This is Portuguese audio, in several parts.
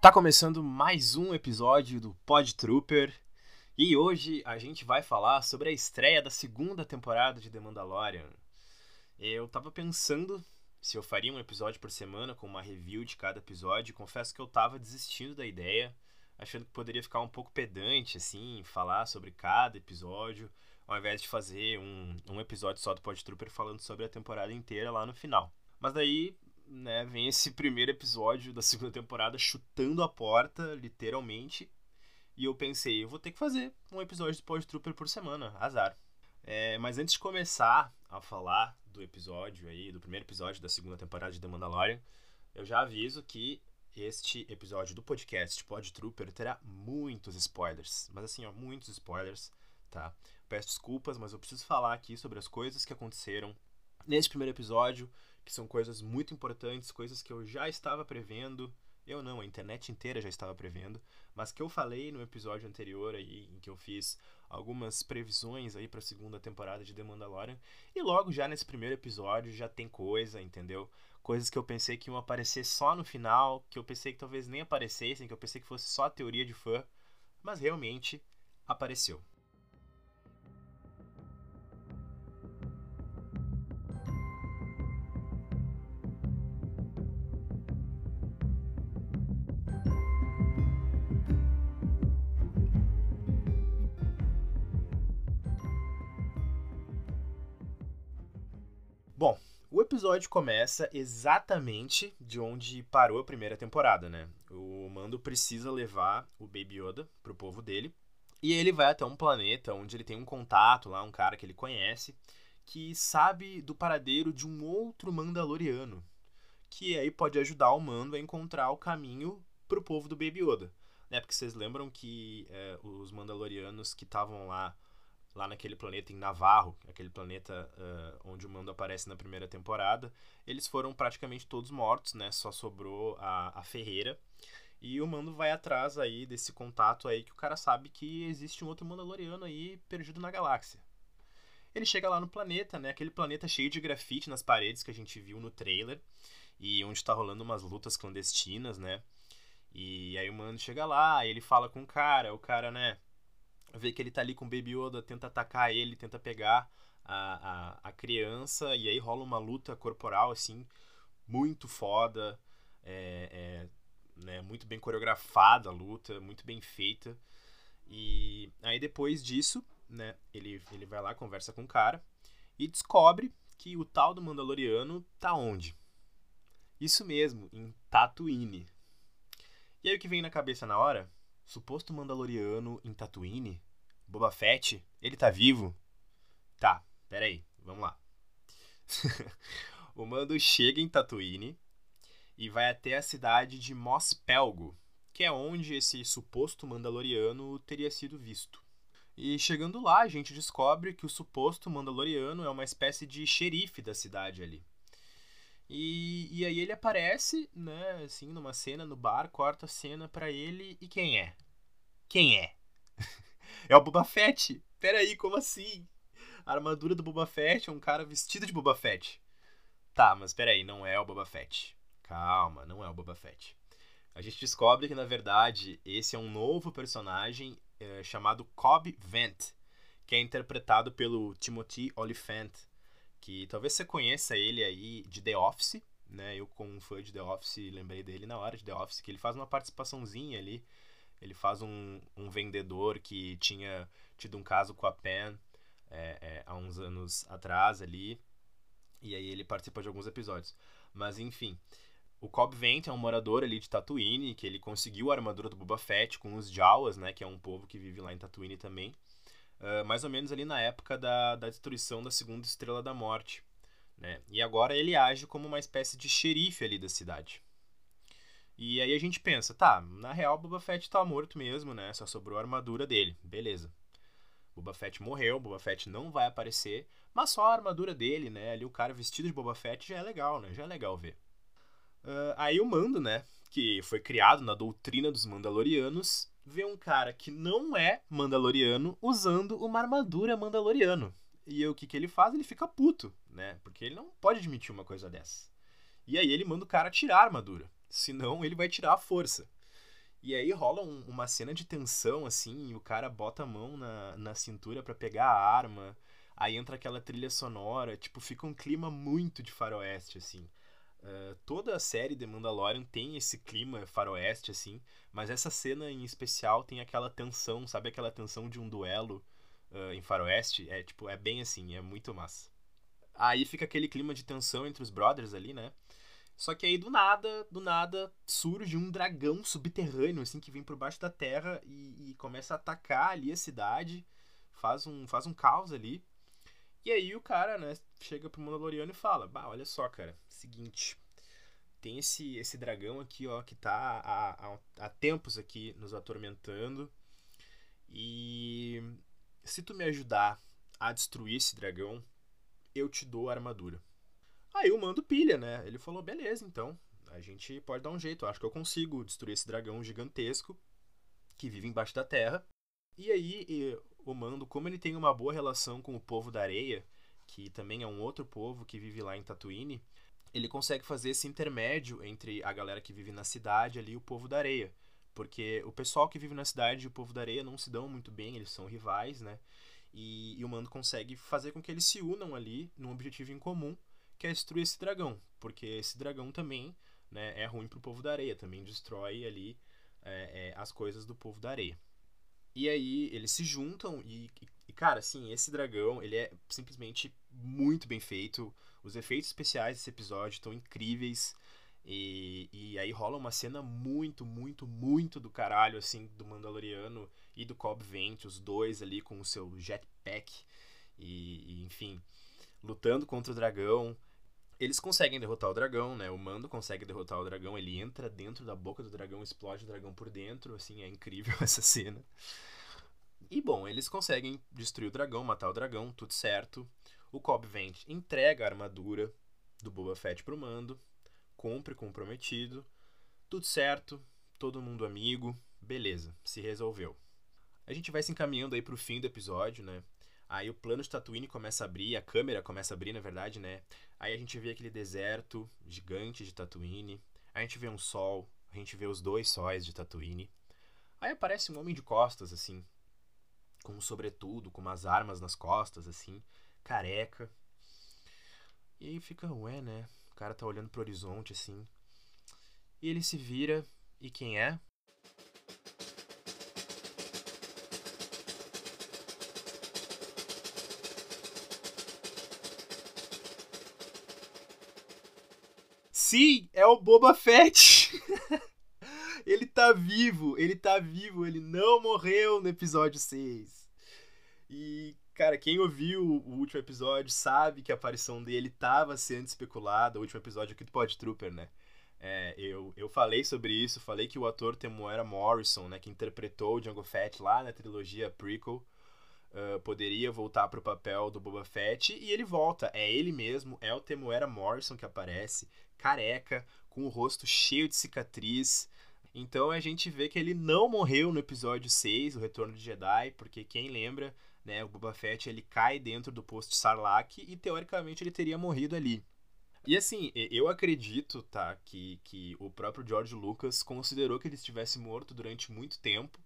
Tá começando mais um episódio do Pod Trooper e hoje a gente vai falar sobre a estreia da segunda temporada de The Mandalorian. Eu tava pensando se eu faria um episódio por semana com uma review de cada episódio, confesso que eu tava desistindo da ideia, achando que poderia ficar um pouco pedante, assim, falar sobre cada episódio, ao invés de fazer um, um episódio só do Pod Trooper falando sobre a temporada inteira lá no final. Mas daí né, vem esse primeiro episódio da segunda temporada chutando a porta, literalmente. E eu pensei, eu vou ter que fazer um episódio de Pod Trooper por semana, azar. É, mas antes de começar a falar do episódio aí, do primeiro episódio da segunda temporada de The Mandalorian, eu já aviso que este episódio do podcast Pod Trooper terá muitos spoilers. Mas assim, ó, muitos spoilers, tá? Peço desculpas, mas eu preciso falar aqui sobre as coisas que aconteceram nesse primeiro episódio, que são coisas muito importantes, coisas que eu já estava prevendo. Eu não, a internet inteira já estava prevendo, mas que eu falei no episódio anterior aí, em que eu fiz algumas previsões aí para a segunda temporada de The Mandalorian, e logo já nesse primeiro episódio já tem coisa, entendeu? Coisas que eu pensei que iam aparecer só no final, que eu pensei que talvez nem aparecessem, que eu pensei que fosse só teoria de fã, mas realmente apareceu. Episódio começa exatamente de onde parou a primeira temporada, né? O Mando precisa levar o Baby Yoda pro povo dele. E ele vai até um planeta onde ele tem um contato lá, um cara que ele conhece, que sabe do paradeiro de um outro Mandaloriano, que aí pode ajudar o Mando a encontrar o caminho pro povo do Baby Yoda. Né? Porque vocês lembram que é, os Mandalorianos que estavam lá lá naquele planeta em Navarro, aquele planeta uh, onde o Mando aparece na primeira temporada, eles foram praticamente todos mortos, né? Só sobrou a, a Ferreira. E o Mando vai atrás aí desse contato aí que o cara sabe que existe um outro Mandaloriano aí perdido na galáxia. Ele chega lá no planeta, né? Aquele planeta cheio de grafite nas paredes que a gente viu no trailer e onde tá rolando umas lutas clandestinas, né? E aí o Mando chega lá, ele fala com o cara, o cara, né? Vê que ele tá ali com o Baby Yoda, tenta atacar ele, tenta pegar a, a, a criança, e aí rola uma luta corporal, assim, muito foda, é, é, né, muito bem coreografada a luta, muito bem feita. E aí depois disso, né, ele, ele vai lá, conversa com o cara, e descobre que o tal do Mandaloriano tá onde? Isso mesmo, em Tatooine. E aí o que vem na cabeça na hora? Suposto Mandaloriano em Tatooine? Boba Fett? Ele tá vivo? Tá, peraí, vamos lá. o Mando chega em Tatooine e vai até a cidade de Mos Pelgo, que é onde esse suposto Mandaloriano teria sido visto. E chegando lá, a gente descobre que o suposto Mandaloriano é uma espécie de xerife da cidade ali. E, e aí ele aparece, né, assim, numa cena no bar, corta a cena pra ele e quem é? Quem é? é o Boba Fett. Peraí, como assim? A armadura do Boba Fett é um cara vestido de Boba Fett. Tá, mas peraí, não é o Boba Fett. Calma, não é o Boba Fett. A gente descobre que, na verdade, esse é um novo personagem é, chamado Cobb Vent, que é interpretado pelo Timothy Olyphant, que talvez você conheça ele aí de The Office, né? Eu, como um fã de The Office, lembrei dele na hora de The Office, que ele faz uma participaçãozinha ali. Ele faz um, um vendedor que tinha tido um caso com a Pen é, é, há uns anos atrás ali. E aí ele participa de alguns episódios. Mas enfim, o Cobb Vent é um morador ali de Tatooine, que ele conseguiu a armadura do Boba Fett com os Jawas, né? Que é um povo que vive lá em Tatooine também. Uh, mais ou menos ali na época da, da destruição da segunda Estrela da Morte. Né? E agora ele age como uma espécie de xerife ali da cidade. E aí a gente pensa, tá, na real Boba Fett tá morto mesmo, né? Só sobrou a armadura dele. Beleza. Boba Fett morreu, Boba Fett não vai aparecer, mas só a armadura dele, né? Ali o cara vestido de Boba Fett já é legal, né? Já é legal ver. Uh, aí o Mando, né? Que foi criado na doutrina dos Mandalorianos, vê um cara que não é Mandaloriano usando uma armadura Mandaloriano. E o que, que ele faz? Ele fica puto, né? Porque ele não pode admitir uma coisa dessa. E aí ele manda o cara tirar a armadura. Senão ele vai tirar a força. E aí rola um, uma cena de tensão, assim, e o cara bota a mão na, na cintura para pegar a arma. Aí entra aquela trilha sonora, tipo, fica um clima muito de faroeste, assim. Uh, toda a série The Mandalorian tem esse clima faroeste, assim, mas essa cena em especial tem aquela tensão, sabe aquela tensão de um duelo uh, em faroeste? É, tipo, é bem assim, é muito massa. Aí fica aquele clima de tensão entre os brothers ali, né? Só que aí do nada, do nada, surge um dragão subterrâneo, assim, que vem por baixo da terra e, e começa a atacar ali a cidade, faz um, faz um caos ali. E aí o cara, né, chega pro Mandaloriano e fala: Bah, olha só, cara, seguinte. Tem esse, esse dragão aqui, ó, que tá há, há, há tempos aqui nos atormentando. E se tu me ajudar a destruir esse dragão, eu te dou a armadura. Aí o mando pilha, né? Ele falou: beleza, então. A gente pode dar um jeito. Eu acho que eu consigo destruir esse dragão gigantesco que vive embaixo da terra. E aí, o Mando, como ele tem uma boa relação com o povo da areia, que também é um outro povo que vive lá em Tatooine, ele consegue fazer esse intermédio entre a galera que vive na cidade ali e o povo da areia. Porque o pessoal que vive na cidade e o povo da areia não se dão muito bem, eles são rivais, né? E, e o Mando consegue fazer com que eles se unam ali num objetivo em comum, que é destruir esse dragão. Porque esse dragão também né, é ruim pro povo da areia, também destrói ali é, é, as coisas do povo da areia. E aí eles se juntam e, e, cara, assim, esse dragão, ele é simplesmente muito bem feito. Os efeitos especiais desse episódio estão incríveis. E, e aí rola uma cena muito, muito, muito do caralho, assim, do Mandaloriano e do Cobb Vent, os dois ali com o seu jetpack. E, e enfim, lutando contra o dragão. Eles conseguem derrotar o dragão, né? O Mando consegue derrotar o dragão, ele entra dentro da boca do dragão, explode o dragão por dentro, assim, é incrível essa cena. E bom, eles conseguem destruir o dragão, matar o dragão, tudo certo. O Cobb Vent entrega a armadura do Boba Fett pro Mando, cumpre comprometido, tudo certo, todo mundo amigo, beleza, se resolveu. A gente vai se encaminhando aí pro fim do episódio, né? Aí o plano de Tatooine começa a abrir, a câmera começa a abrir, na verdade, né? Aí a gente vê aquele deserto gigante de Tatooine. A gente vê um sol, a gente vê os dois sóis de Tatooine. Aí aparece um homem de costas, assim, com um sobretudo, com umas armas nas costas, assim, careca. E aí fica, ué, né? O cara tá olhando pro horizonte, assim. E ele se vira, e quem é? Sim, é o Boba Fett. ele tá vivo, ele tá vivo, ele não morreu no episódio 6. E, cara, quem ouviu o último episódio sabe que a aparição dele tava sendo especulada, o último episódio aqui do Pod Trooper, né? É, eu, eu falei sobre isso, falei que o ator Temuera Morrison, né, que interpretou o Django Fett lá na trilogia prequel, uh, poderia voltar pro papel do Boba Fett, e ele volta. É ele mesmo, é o Temuera Morrison que aparece, careca, com o rosto cheio de cicatriz. Então a gente vê que ele não morreu no episódio 6, o Retorno de Jedi, porque quem lembra, né, o Boba Fett ele cai dentro do posto de Sarlacc e teoricamente ele teria morrido ali. E assim, eu acredito, tá, que, que o próprio George Lucas considerou que ele estivesse morto durante muito tempo.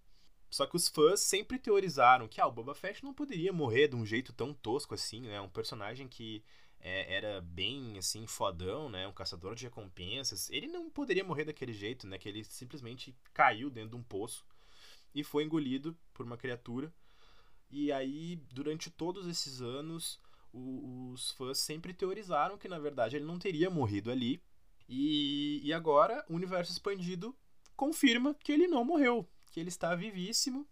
Só que os fãs sempre teorizaram que ah, o Boba Fett não poderia morrer de um jeito tão tosco assim, né? Um personagem que é, era bem assim fodão, né, um caçador de recompensas, ele não poderia morrer daquele jeito, né, que ele simplesmente caiu dentro de um poço e foi engolido por uma criatura. E aí, durante todos esses anos, o, os fãs sempre teorizaram que na verdade ele não teria morrido ali. E, e agora o universo expandido confirma que ele não morreu, que ele está vivíssimo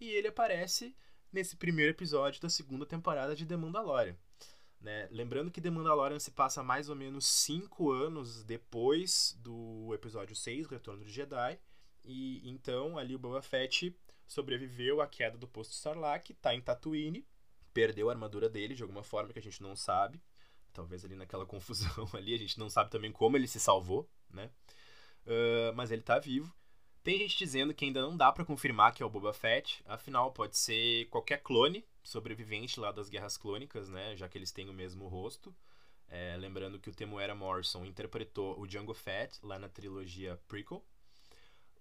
e ele aparece nesse primeiro episódio da segunda temporada de The Mandalorian. Né? Lembrando que The Mandalorian se passa mais ou menos 5 anos depois do episódio 6, Retorno do Jedi. E então ali o Boba Fett sobreviveu à queda do posto Sarlacc, tá em Tatooine, perdeu a armadura dele de alguma forma que a gente não sabe. Talvez ali naquela confusão ali, a gente não sabe também como ele se salvou, né? Uh, mas ele tá vivo. Tem gente dizendo que ainda não dá para confirmar que é o Boba Fett, afinal pode ser qualquer clone sobrevivente lá das guerras clônicas, né? Já que eles têm o mesmo rosto. É, lembrando que o Temuera Morrison interpretou o Django Fett lá na trilogia prequel.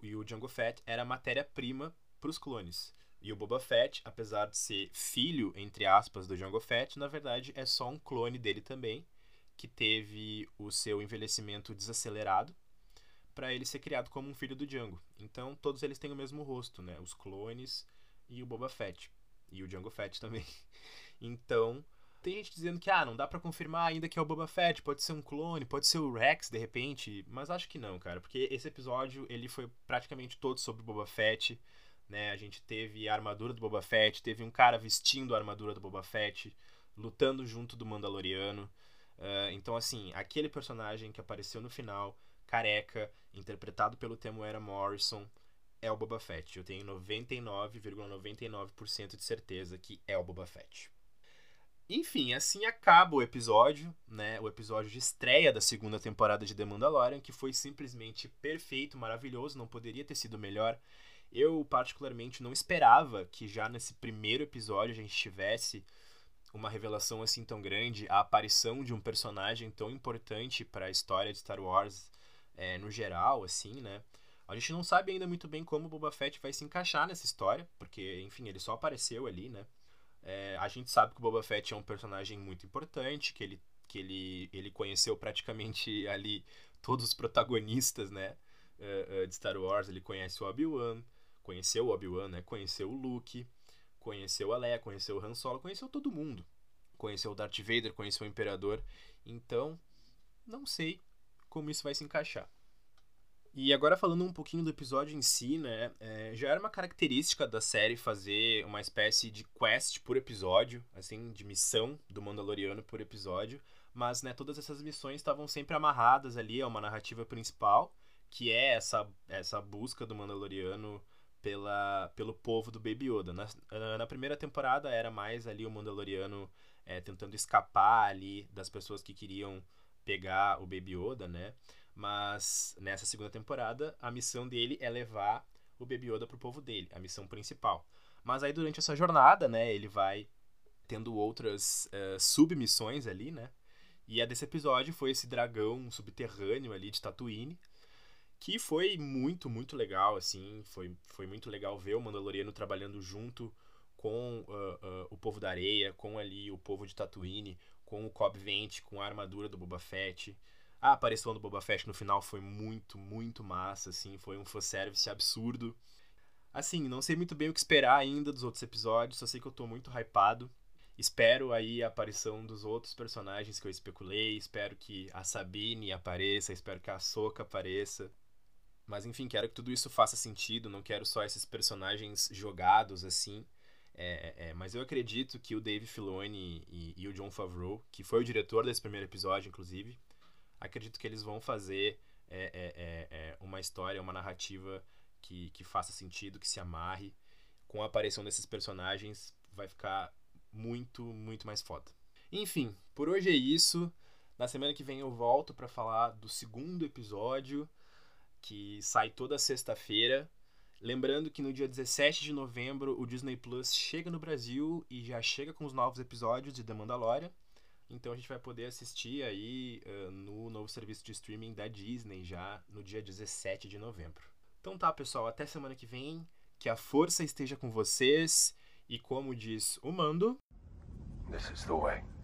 e o Jango Fett era matéria-prima para os clones. E o Boba Fett, apesar de ser filho, entre aspas, do Jango Fett, na verdade é só um clone dele também, que teve o seu envelhecimento desacelerado para ele ser criado como um filho do Django. Então todos eles têm o mesmo rosto, né? Os clones e o Boba Fett e o Django Fett também. Então tem gente dizendo que ah, não dá para confirmar ainda que é o Boba Fett, pode ser um clone, pode ser o Rex de repente, mas acho que não, cara, porque esse episódio ele foi praticamente todo sobre o Boba Fett, né? A gente teve a armadura do Boba Fett, teve um cara vestindo a armadura do Boba Fett, lutando junto do Mandaloriano. Uh, então, assim, aquele personagem que apareceu no final, careca, interpretado pelo Temuera Morrison, é o Boba Fett. Eu tenho 99,99% ,99 de certeza que é o Boba Fett. Enfim, assim acaba o episódio, né? O episódio de estreia da segunda temporada de The Mandalorian, que foi simplesmente perfeito, maravilhoso, não poderia ter sido melhor. Eu, particularmente, não esperava que já nesse primeiro episódio a gente tivesse uma revelação assim tão grande, a aparição de um personagem tão importante para a história de Star Wars é, no geral, assim, né? A gente não sabe ainda muito bem como o Boba Fett vai se encaixar nessa história, porque, enfim, ele só apareceu ali, né? É, a gente sabe que o Boba Fett é um personagem muito importante, que ele, que ele, ele conheceu praticamente ali todos os protagonistas, né? Uh, uh, de Star Wars. Ele conhece o Obi-Wan, conheceu o Obi-Wan, né? Conheceu o Luke, conheceu a Leia, conheceu o Han Solo, conheceu todo mundo. Conheceu o Darth Vader, conheceu o Imperador. Então, não sei como isso vai se encaixar. E agora falando um pouquinho do episódio em si, né? É, já era uma característica da série fazer uma espécie de quest por episódio, assim, de missão do Mandaloriano por episódio. Mas, né, todas essas missões estavam sempre amarradas ali a uma narrativa principal, que é essa, essa busca do Mandaloriano pela, pelo povo do Baby Yoda. Na, na primeira temporada era mais ali o Mandaloriano é, tentando escapar ali das pessoas que queriam pegar o Baby Yoda, né? Mas nessa segunda temporada, a missão dele é levar o Baby Yoda pro povo dele, a missão principal. Mas aí durante essa jornada, né, ele vai tendo outras uh, submissões ali, né? E a desse episódio foi esse dragão subterrâneo ali de Tatooine, que foi muito, muito legal, assim, foi, foi muito legal ver o Mandaloriano trabalhando junto com uh, uh, o povo da areia, com ali o povo de Tatooine, com o Cobb Vente, com a armadura do Boba Fett. A aparição do Boba Fett no final foi muito, muito massa, assim, foi um fanservice absurdo. Assim, não sei muito bem o que esperar ainda dos outros episódios, só sei que eu tô muito hypado. Espero aí a aparição dos outros personagens que eu especulei, espero que a Sabine apareça, espero que a Soka apareça. Mas enfim, quero que tudo isso faça sentido, não quero só esses personagens jogados assim. É, é, é mas eu acredito que o Dave Filoni e, e, o John Favreau, que foi o diretor desse primeiro episódio, inclusive, acredito que eles vão fazer é, é, é, uma história, uma narrativa que, que faça sentido, que se amarre. Com a aparição desses personagens, vai ficar muito, muito mais foda. Enfim, por hoje é isso. Na semana que vem eu volto para falar do segundo episódio, que sai toda sexta-feira. Lembrando que no dia 17 de novembro o Disney Plus chega no Brasil e já chega com os novos episódios de The Mandalorian. Então a gente vai poder assistir aí uh, no novo serviço de streaming da Disney já no dia 17 de novembro. Então tá, pessoal, até semana que vem. Que a força esteja com vocês e como diz o mando, This is the way.